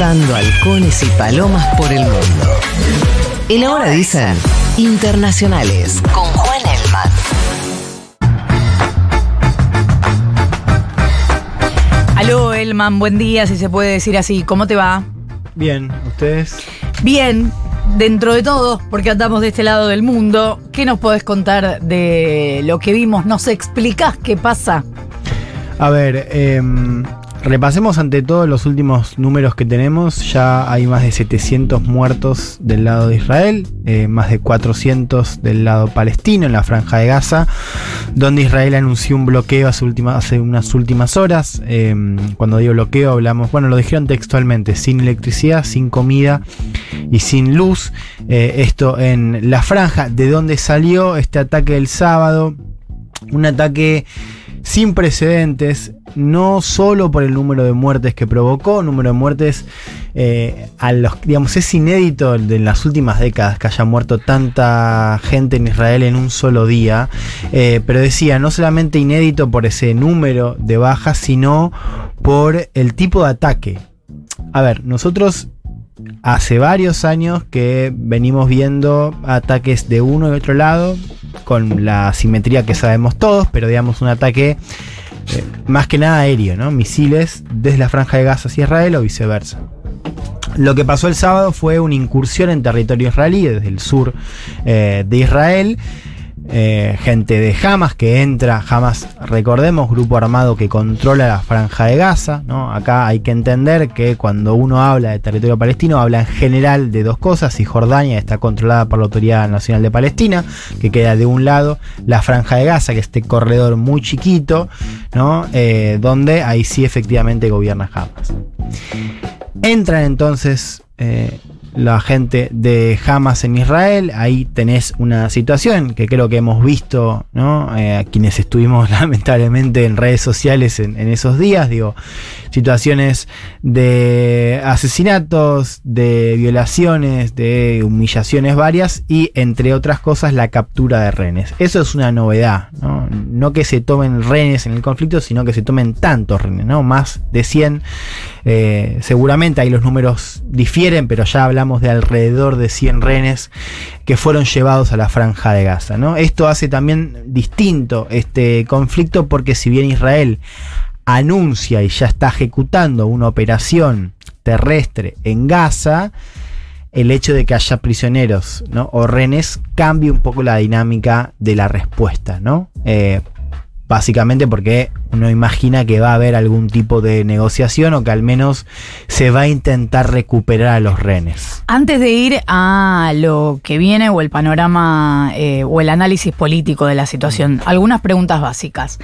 Cazando halcones y palomas por el mundo. El ahora dicen internacionales con Juan Elman. Aló, Elman, buen día, si se puede decir así. ¿Cómo te va? Bien, ¿ustedes? Bien, dentro de todo, porque andamos de este lado del mundo. ¿Qué nos podés contar de lo que vimos? ¿Nos explicás qué pasa? A ver, em, repasemos ante todo los últimos números que tenemos. Ya hay más de 700 muertos del lado de Israel, eh, más de 400 del lado palestino en la franja de Gaza, donde Israel anunció un bloqueo hace, unas últimas horas. Em, cuando digo bloqueo hablamos, bueno, lo dijeron textualmente, sin electricidad, sin comida y sin luz. Eh, esto en la franja, de donde salió este ataque del sábado. Un ataque sin precedentes, no solo por el número de muertes que provocó, número de muertes eh, a los, digamos, es inédito de las últimas décadas que haya muerto tanta gente en Israel en un solo día, eh, pero decía, no solamente inédito por ese número de bajas, sino por el tipo de ataque. A ver, nosotros hace varios años que venimos viendo ataques de uno y otro lado, con la simetría que sabemos todos, pero digamos un ataque eh, más que nada aéreo, ¿no? Misiles desde la franja de Gaza hacia Israel o viceversa. Lo que pasó el sábado fue una incursión en territorio israelí desde el sur eh, de Israel. Eh, gente de Hamas que entra, Hamas, recordemos, grupo armado que controla la franja de Gaza. ¿no? Acá hay que entender que cuando uno habla de territorio palestino, habla en general de dos cosas. Y Jordania está controlada por la Autoridad Nacional de Palestina, que queda de un lado, la franja de Gaza, que es este corredor muy chiquito, ¿no? Eh, donde ahí sí efectivamente gobierna Hamas. Entran entonces eh, la gente de Hamas en Israel. Ahí tenés una situación que creo que hemos visto, ¿no? Eh, quienes estuvimos lamentablemente en redes sociales en, en esos días. Digo, situaciones de asesinatos, de violaciones, de humillaciones varias y entre otras cosas la captura de rehenes. Eso es una novedad, ¿no? No que se tomen rehenes en el conflicto, sino que se tomen tantos rehenes, ¿no? Más de 100. Eh, seguramente ahí los números difieren, pero ya hablamos de alrededor de 100 rehenes que fueron llevados a la franja de Gaza. ¿no? Esto hace también distinto este conflicto porque si bien Israel anuncia y ya está ejecutando una operación terrestre en Gaza, el hecho de que haya prisioneros ¿no? o rehenes cambia un poco la dinámica de la respuesta. ¿no? Eh, Básicamente porque uno imagina que va a haber algún tipo de negociación o que al menos se va a intentar recuperar a los rehenes. Antes de ir a lo que viene o el panorama eh, o el análisis político de la situación, algunas preguntas básicas.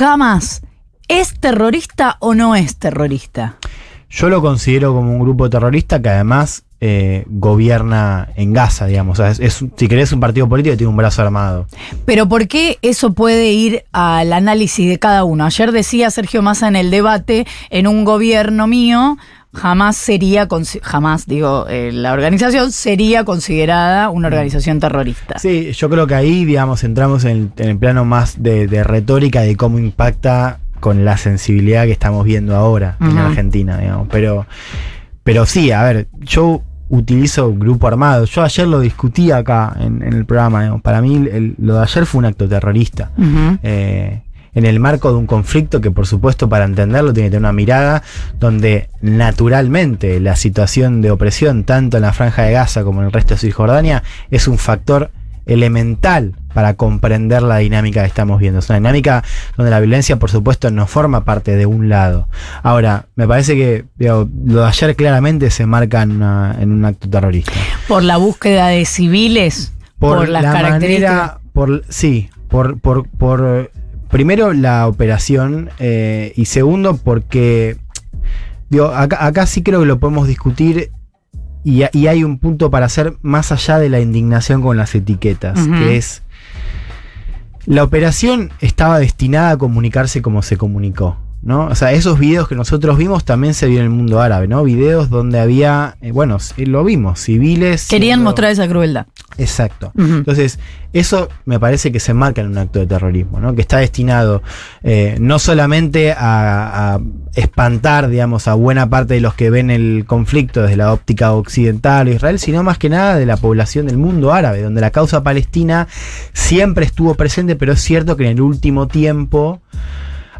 ¿Hamas es terrorista o no es terrorista? Yo lo considero como un grupo terrorista que además eh, gobierna en Gaza, digamos. O sea, es, es, si querés un partido político que tiene un brazo armado. Pero ¿por qué eso puede ir al análisis de cada uno? Ayer decía Sergio Massa en el debate, en un gobierno mío, jamás sería, jamás digo, eh, la organización sería considerada una organización terrorista. Sí, yo creo que ahí, digamos, entramos en, en el plano más de, de retórica de cómo impacta con la sensibilidad que estamos viendo ahora uh -huh. en Argentina, digamos. Pero, pero sí, a ver, yo utilizo grupo armado. Yo ayer lo discutí acá en, en el programa. Digamos. Para mí el, lo de ayer fue un acto terrorista. Uh -huh. eh, en el marco de un conflicto que por supuesto para entenderlo tiene que tener una mirada donde naturalmente la situación de opresión tanto en la franja de Gaza como en el resto de Cisjordania es un factor elemental para comprender la dinámica que estamos viendo. Es una dinámica donde la violencia, por supuesto, no forma parte de un lado. Ahora, me parece que digo, lo de ayer claramente se marca en, una, en, un acto terrorista. Por la búsqueda de civiles, por, por las la características. Manera, por, sí, por, por, por primero la operación eh, y segundo porque digo, acá, acá sí creo que lo podemos discutir y, y, hay un punto para hacer más allá de la indignación con las etiquetas, uh -huh. que es la operación estaba destinada a comunicarse como se comunicó. ¿No? O sea, esos videos que nosotros vimos también se vieron en el mundo árabe, ¿no? Videos donde había, eh, bueno, lo vimos, civiles. Querían siendo- mostrar esa crueldad. Exacto. Entonces, eso me parece que se marca en un acto de terrorismo, ¿no? Que está destinado eh, no solamente a, a espantar, digamos, a buena parte de los que ven el conflicto desde la óptica occidental o Israel, sino más que nada de la población del mundo árabe, donde la causa palestina siempre estuvo presente, pero es cierto que en el último tiempo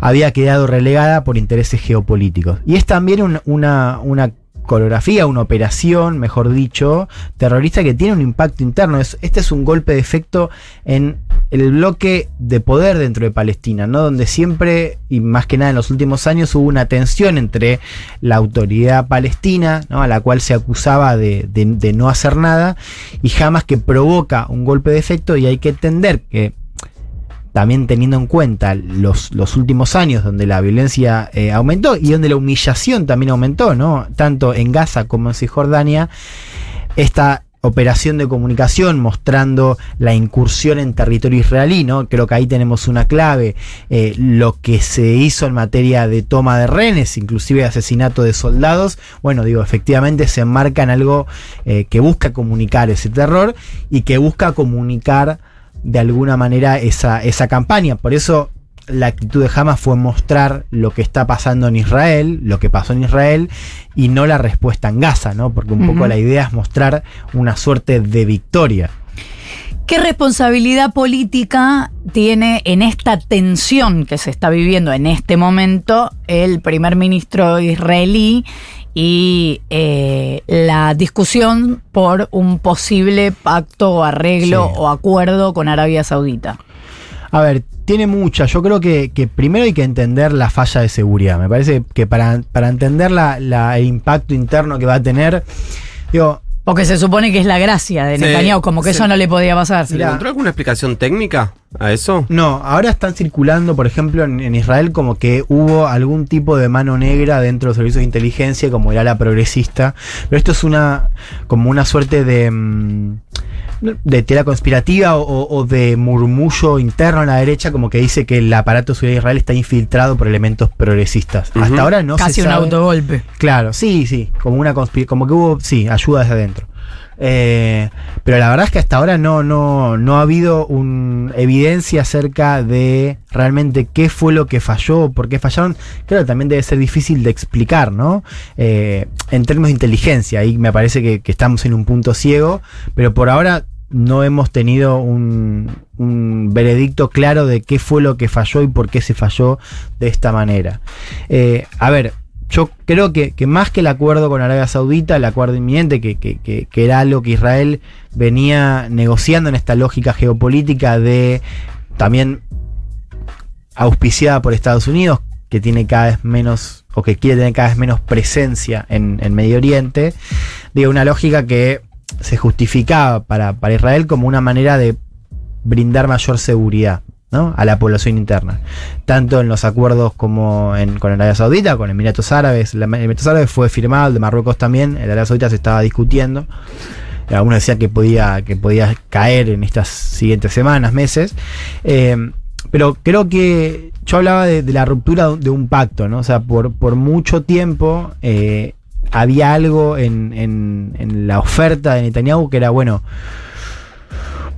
había quedado relegada por intereses geopolíticos. Y es también un- una, una coreografía, una operación, mejor dicho, terrorista que tiene un impacto interno. Es- este es un golpe de efecto en el bloque de poder dentro de Palestina, ¿no? Donde siempre, y más que nada en los últimos años, hubo una tensión entre la autoridad palestina, ¿no? a la cual se acusaba de, de- de no hacer nada, y jamás que provoca un golpe de efecto, y hay que entender que también teniendo en cuenta los, últimos años donde la violencia eh, aumentó y donde la humillación también aumentó, ¿no? Tanto en Gaza como en Cisjordania, esta operación de comunicación mostrando la incursión en territorio israelí, ¿no? Creo que ahí tenemos una clave, eh, lo que se hizo en materia de toma de rehenes, inclusive asesinato de soldados, bueno, digo, efectivamente se enmarca en algo eh, que busca comunicar ese terror y que busca comunicar de alguna manera esa, esa campaña. Por eso la actitud de Hamas fue mostrar lo que está pasando en Israel, lo que pasó en Israel, y no la respuesta en Gaza, ¿no? Porque un poco la idea es mostrar una suerte de victoria. ¿Qué responsabilidad política tiene en esta tensión que se está viviendo en este momento el primer ministro israelí y eh, la discusión por un posible pacto o arreglo Sí. o acuerdo con Arabia Saudita? A ver, tiene mucha. Yo creo que, que primero hay que entender la falla de seguridad. Me parece que para, para entender la- la- el impacto interno que va a tener, digo, Porque se supone que es la gracia de Sí, Netanyahu, como que sí. eso no le podía pasar. ¿Se le encontró alguna explicación técnica a eso? No, ahora están circulando, por ejemplo, en, en Israel como que hubo algún tipo de mano negra dentro de los servicios de inteligencia, como era la progresista. Pero esto es una como una suerte de mm, de tela conspirativa o, de murmullo interno a la derecha, como que dice que el aparato de seguridad de Israel está infiltrado por elementos progresistas. Hasta ahora no Casi se un sabe. autogolpe. Claro, sí, sí, como una como que hubo, sí, ayuda desde adentro. Eh, pero la verdad es que hasta ahora no, no, no ha habido un, evidencia acerca de realmente qué fue lo que falló, por qué fallaron. Claro, también debe ser difícil de explicar, ¿no? Eh, en términos de inteligencia, ahí me parece que, estamos en un punto ciego, pero por ahora no hemos tenido un, un veredicto claro de qué fue lo que falló y por qué se falló de esta manera. Eh, a ver, yo creo que, más que el acuerdo con Arabia Saudita, el acuerdo inminente, que, era algo que Israel venía negociando en esta lógica geopolítica de también auspiciada por Estados Unidos, que tiene cada vez menos, o que quiere tener cada vez menos presencia en, Medio Oriente, digo, una lógica que se justificaba para Israel como una manera de brindar mayor seguridad a la población interna. Tanto en los acuerdos como en, con Arabia Saudita, con Emiratos Árabes. La- Emiratos Árabes fue firmado, el de Marruecos también, el Arabia Saudita se estaba discutiendo. Algunos decían que podía, que podía caer en estas siguientes semanas, meses. Eh, pero creo que yo hablaba de, la ruptura de un pacto, ¿no? O sea, por, por mucho tiempo eh, había algo en- en la oferta de Netanyahu que era, bueno,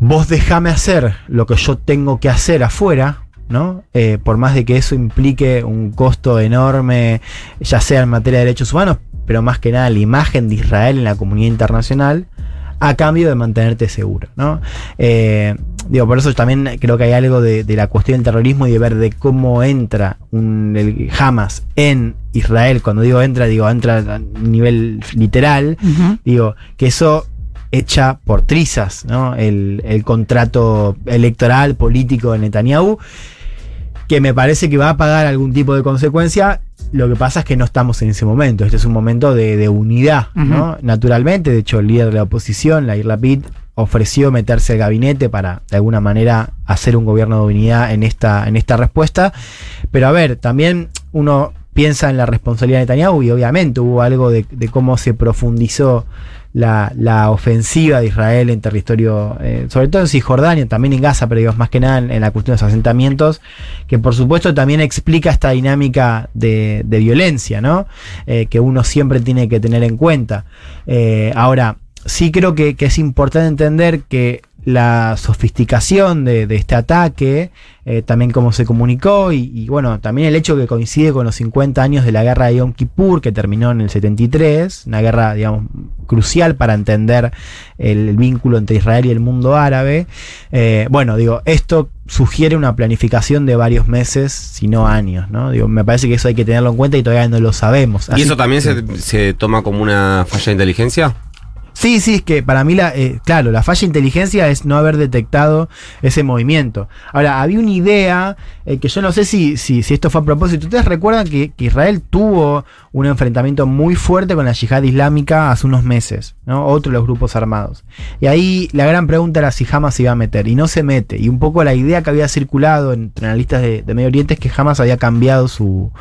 vos déjame hacer lo que yo tengo que hacer afuera, ¿no? Eh, por más de que eso implique un costo enorme, ya sea en materia de derechos humanos, pero más que nada la imagen de Israel en la comunidad internacional, a cambio de mantenerte seguro, ¿no? Eh, digo, por eso también creo que hay algo de, de la cuestión del terrorismo y de ver de cómo entra un, el Hamas en Israel. Cuando digo entra, digo entra a nivel literal. Digo, que eso echa por trizas, ¿no? El, el contrato electoral, político de Netanyahu, que me parece que va a pagar algún tipo de consecuencia. Lo que pasa es que no estamos en ese momento. Este es un momento de, de unidad, ¿no? Naturalmente, de hecho, el líder de la oposición, Lair Lapid, ofreció meterse al gabinete para, de alguna manera, hacer un gobierno de unidad en esta, en esta respuesta. Pero a ver, también uno piensa en la responsabilidad de Netanyahu y obviamente hubo algo de, de cómo se profundizó la, la, ofensiva de Israel en territorio, eh, sobre todo en Cisjordania, también en Gaza, pero digamos más que nada en, la cuestión de los asentamientos, que por supuesto también explica esta dinámica de, de violencia, ¿no? Eh, que uno siempre tiene que tener en cuenta. Eh, ahora, sí creo que, es importante entender que la sofisticación de, de este ataque, eh, también cómo se comunicó y, y, bueno, también el hecho que coincide con los 50 años de la guerra de Yom Kippur que terminó en el 73, una guerra, digamos, crucial para entender el, el vínculo entre Israel y el mundo árabe. Eh, bueno, digo, esto sugiere una planificación de varios meses, si no años, ¿no? Digo, me parece que eso hay que tenerlo en cuenta y todavía no lo sabemos. Así ¿Y eso también que, se, se toma como una falla de inteligencia? Sí, sí, es que para mí, la, eh, claro, la falla de inteligencia es no haber detectado ese movimiento. Ahora, había una idea eh, que yo no sé si, si, esto fue a propósito. Ustedes recuerdan que, que, Israel tuvo un enfrentamiento muy fuerte con la yihad islámica hace unos meses, ¿no? Otro de los grupos armados. Y ahí la gran pregunta era si Hamas se iba a meter, y no se mete. Y un poco la idea que había circulado entre analistas de, de Medio Oriente es que Hamas había cambiado su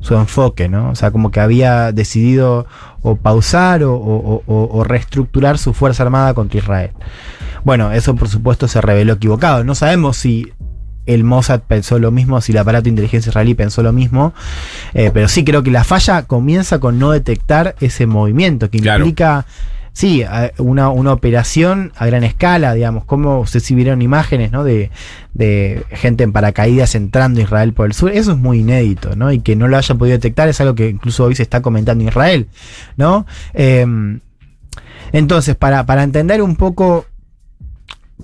su enfoque, ¿no? O sea, como que había decidido o pausar o, o, o, o, reestructurar su fuerza armada contra Israel. Bueno, eso por supuesto se reveló equivocado. No sabemos si el Mossad pensó lo mismo, si el aparato de inteligencia israelí pensó lo mismo, eh, pero sí creo que la falla comienza con no detectar ese movimiento, que claro. Sí, una, una, operación a gran escala, digamos, como ustedes si vieron imágenes, ¿no? De, gente en paracaídas entrando a Israel por el sur, eso es muy inédito, ¿no? Y que no lo haya podido detectar es algo que incluso hoy se está comentando en Israel, ¿no? Eh, entonces, para, para entender un poco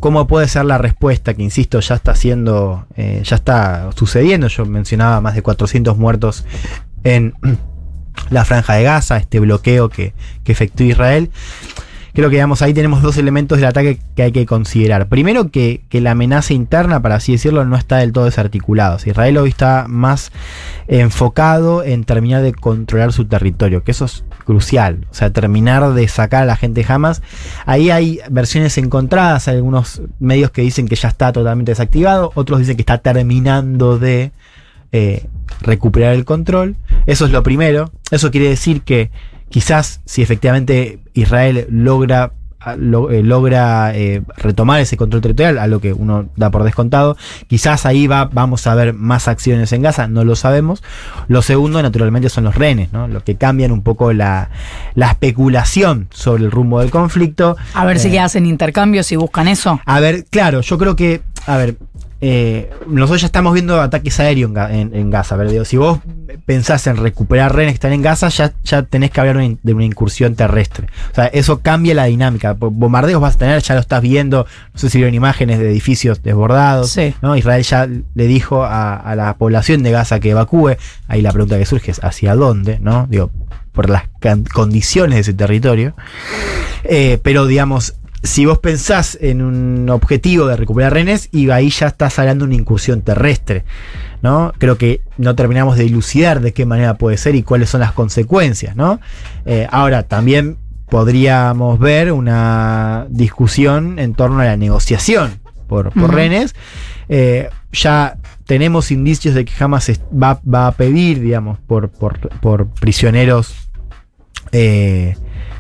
cómo puede ser la respuesta, que insisto, ya está siendo, eh, ya está sucediendo, yo mencionaba más de 400 muertos en la franja de Gaza, este bloqueo que, que efectuó Israel. Creo que digamos, ahí tenemos dos elementos del ataque que hay que considerar. Primero, que, que la amenaza interna, para así decirlo, no está del todo desarticulada. Israel hoy está más enfocado en terminar de controlar su territorio, que eso es crucial. O sea, terminar de sacar a la gente jamás. Ahí hay versiones encontradas, algunos medios que dicen que ya está totalmente desactivado, otros dicen que está terminando de eh, recuperar el control. Eso es lo primero. Eso quiere decir que quizás si efectivamente Israel logra lo, eh, logra eh, retomar ese control territorial, a lo que uno da por descontado. Quizás ahí va, vamos a ver más acciones en Gaza, no lo sabemos. Lo segundo, naturalmente, son los rehenes, ¿no? Lo que cambian un poco la, la especulación sobre el rumbo del conflicto. A ver eh, si hacen intercambios y buscan eso. A ver, claro, yo creo que, a ver, eh, nosotros ya estamos viendo ataques aéreos en, en, en Gaza. Pero digo, si vos pensás en recuperar rehenes que están en Gaza, ya, ya tenés que hablar de una incursión terrestre. O sea, eso cambia la dinámica. Bombardeos vas a tener, ya lo estás viendo. No sé si vieron imágenes de edificios desbordados. Sí. ¿no? Israel ya le dijo a, a, la población de Gaza que evacúe. Ahí la pregunta que surge es: ¿hacia dónde? ¿No? Digo, por las condiciones de ese territorio. Eh, pero digamos, si vos pensás en un objetivo de recuperar rehenes, y ahí ya estás hablando de una incursión terrestre. ¿no? Creo que no terminamos de dilucidar de qué manera puede ser y cuáles son las consecuencias. ¿no? Eh, ahora, también podríamos ver una discusión en torno a la negociación por, por uh -huh. rehenes. Eh, ya tenemos indicios de que jamás va, va a pedir, digamos, por, por, por prisioneros. Eh,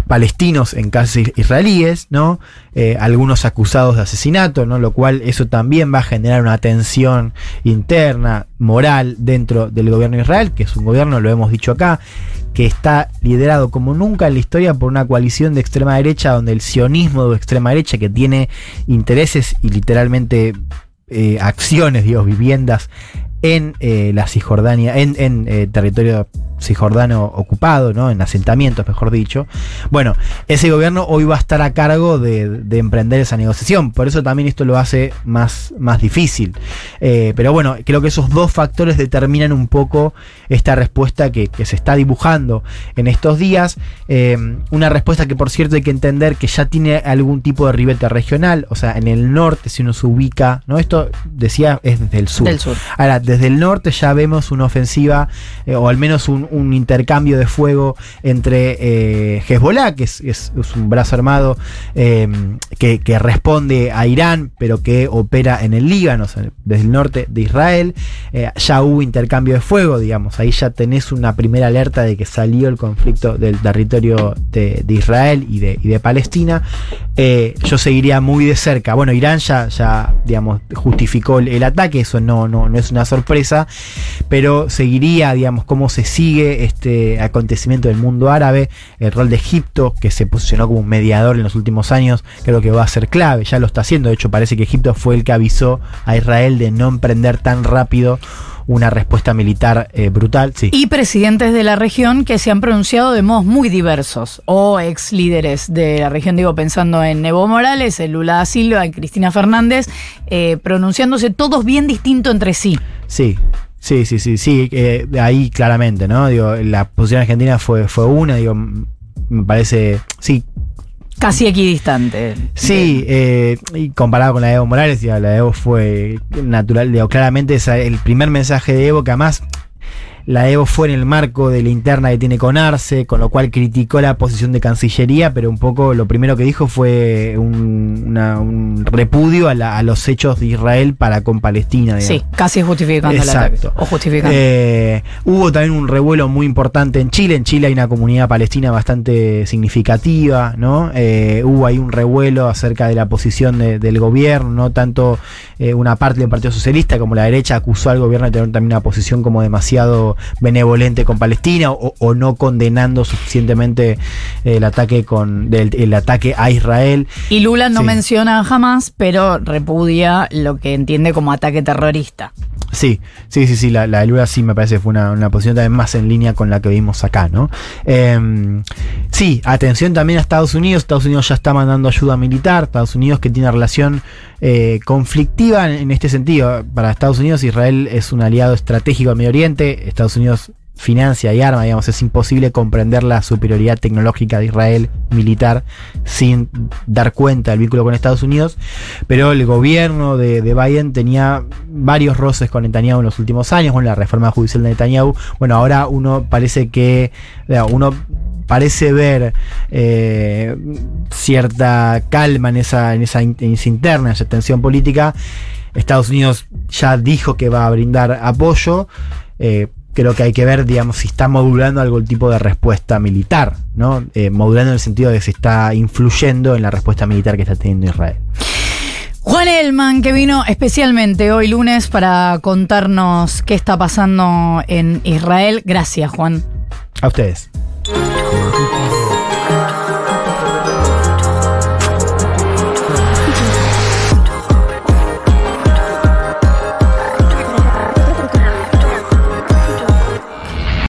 palestinos en casas israelíes, ¿no? Eh, algunos acusados de asesinato, ¿no? Lo cual eso también va a generar una tensión interna, moral, dentro del gobierno de Israel, que es un gobierno, lo hemos dicho acá, que está liderado como nunca en la historia por una coalición de extrema derecha, donde el sionismo de extrema derecha, que tiene intereses y literalmente eh, acciones, digo, viviendas en eh, la Cisjordania, en, en eh, territorio cisjordano ocupado, ¿no? en asentamientos, mejor dicho. Bueno, ese gobierno hoy va a estar a cargo de, de emprender esa negociación, por eso también esto lo hace más, más difícil. Eh, pero bueno, creo que esos dos factores determinan un poco esta respuesta que, que se está dibujando en estos días. Eh, una respuesta que por cierto hay que entender que ya tiene algún tipo de ribete regional, o sea, en el norte si uno se ubica, ¿no? Esto decía es desde el sur. Del sur. Ahora, desde el norte ya vemos una ofensiva, eh, o al menos un, un, intercambio de fuego entre eh, Hezbollah, que es, un brazo armado eh, que, responde a Irán, pero que opera en el Líbano, desde el norte de Israel. Eh, ya hubo intercambio de fuego, digamos. Ahí ya tenés una primera alerta de que salió el conflicto del territorio de, de Israel y de, y de Palestina. Eh, yo seguiría muy de cerca. Bueno, Irán ya, ya digamos, justificó el, el ataque, eso no, no, no es una sorpresa, pero seguiría, digamos, cómo se sigue este acontecimiento del mundo árabe, el rol de Egipto, que se posicionó como un mediador en los últimos años, creo que va a ser clave, ya lo está haciendo, de hecho parece que Egipto fue el que avisó a Israel de no emprender tan rápido una respuesta militar eh, brutal. Sí. Y presidentes de la región que se han pronunciado de modos muy diversos, o ex líderes de la región, digo, pensando en Evo Morales, en Lula da Silva, en Cristina Fernández, eh, pronunciándose todos bien distinto entre sí. Sí, sí, sí, sí, sí, eh, ahí claramente, ¿no? Digo, la posición argentina fue, fue una, digo, me parece, sí, Casi equidistante. sí, eh, y comparado con la de Evo Morales, digo, la de Evo fue natural, digo, claramente esa- el primer mensaje de Evo, que además la Evo fue en el marco de la interna que tiene con Arce, con lo cual criticó la posición de Cancillería, pero un poco lo primero que dijo fue un, una- un repudio a, la- a los hechos de Israel para con Palestina. digamos. Sí, casi justificando. Exacto. O justificando. Eh, hubo también un revuelo muy importante en Chile. En Chile hay una comunidad palestina bastante significativa, ¿no? Eh, hubo ahí un revuelo acerca de la posición de- del gobierno, no tanto eh, una parte del Partido Socialista como la derecha acusó al gobierno de tener también una posición como demasiado benevolente con Palestina o, o no condenando suficientemente el ataque con del, el ataque a Israel. y Lula no sí. menciona jamás, pero repudia lo que entiende como ataque terrorista. Sí, sí, sí, sí, la, la de Lula sí me parece que fue una, una posición también más en línea con la que vimos acá, ¿no? Eh, sí, atención también a Estados Unidos, Estados Unidos ya está mandando ayuda militar, Estados Unidos que tiene una relación eh, conflictiva en, en este sentido. Para Estados Unidos Israel es un aliado estratégico del Medio Oriente, Estados Unidos financia y arma, digamos, es imposible comprender la superioridad tecnológica de Israel militar sin dar cuenta del vínculo con Estados Unidos, pero el gobierno de, de Biden tenía varios roces con Netanyahu en los últimos años, con la reforma judicial de Netanyahu, bueno, ahora uno parece que, uno parece ver eh, cierta calma en esa, en esa, en esa interna, en esa tensión política. Estados Unidos ya dijo que va a brindar apoyo. eh, creo que hay que ver, digamos, si está modulando algún tipo de respuesta militar, ¿no? Eh, modulando en el sentido de que se está influyendo en la respuesta militar que está teniendo Israel. Juan Elman, que vino especialmente hoy lunes para contarnos qué está pasando en Israel. Gracias, Juan. A ustedes.